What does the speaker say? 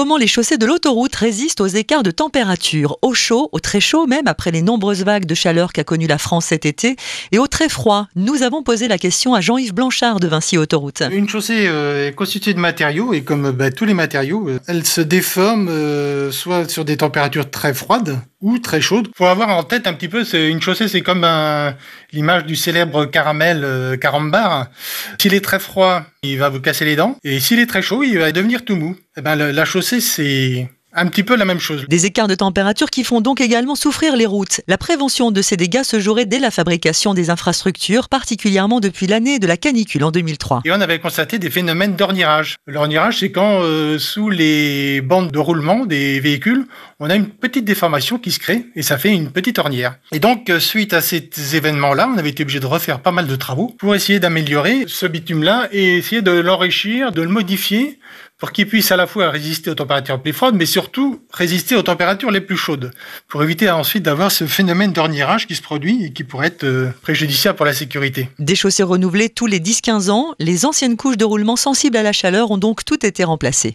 Comment les chaussées de l'autoroute résistent aux écarts de température, au chaud, au très chaud même après les nombreuses vagues de chaleur qu'a connu la France cet été, et au très froid Nous avons posé la question à Jean-Yves Blanchard de Vinci Autoroute. Une chaussée euh, est constituée de matériaux et comme bah, tous les matériaux, euh, elle se déforme euh, soit sur des températures très froides ou très chaudes. Faut avoir en tête un petit peu, c'est une chaussée, c'est comme l'image du célèbre caramel carambar. S'il est très froid, il va vous casser les dents, et s'il est très chaud, il va devenir tout mou. Eh ben, la chaussée, c'est un petit peu la même chose. Des écarts de température qui font donc également souffrir les routes. La prévention de ces dégâts se jouerait dès la fabrication des infrastructures, particulièrement depuis l'année de la canicule en 2003. Et on avait constaté des phénomènes d'ornirage. L'ornirage, c'est quand euh, sous les bandes de roulement des véhicules, on a une petite déformation qui se crée et ça fait une petite ornière. Et donc, euh, suite à ces événements-là, on avait été obligé de refaire pas mal de travaux pour essayer d'améliorer ce bitume-là et essayer de l'enrichir, de le modifier pour qu'il puisse à la fois résister aux températures plus froides, mais surtout résister aux températures les plus chaudes, pour éviter ensuite d'avoir ce phénomène d'ornirage qui se produit et qui pourrait être euh, préjudiciable pour la sécurité. Des chaussées renouvelées tous les 10-15 ans, les anciennes couches de roulement sensibles à la chaleur ont donc toutes été remplacées.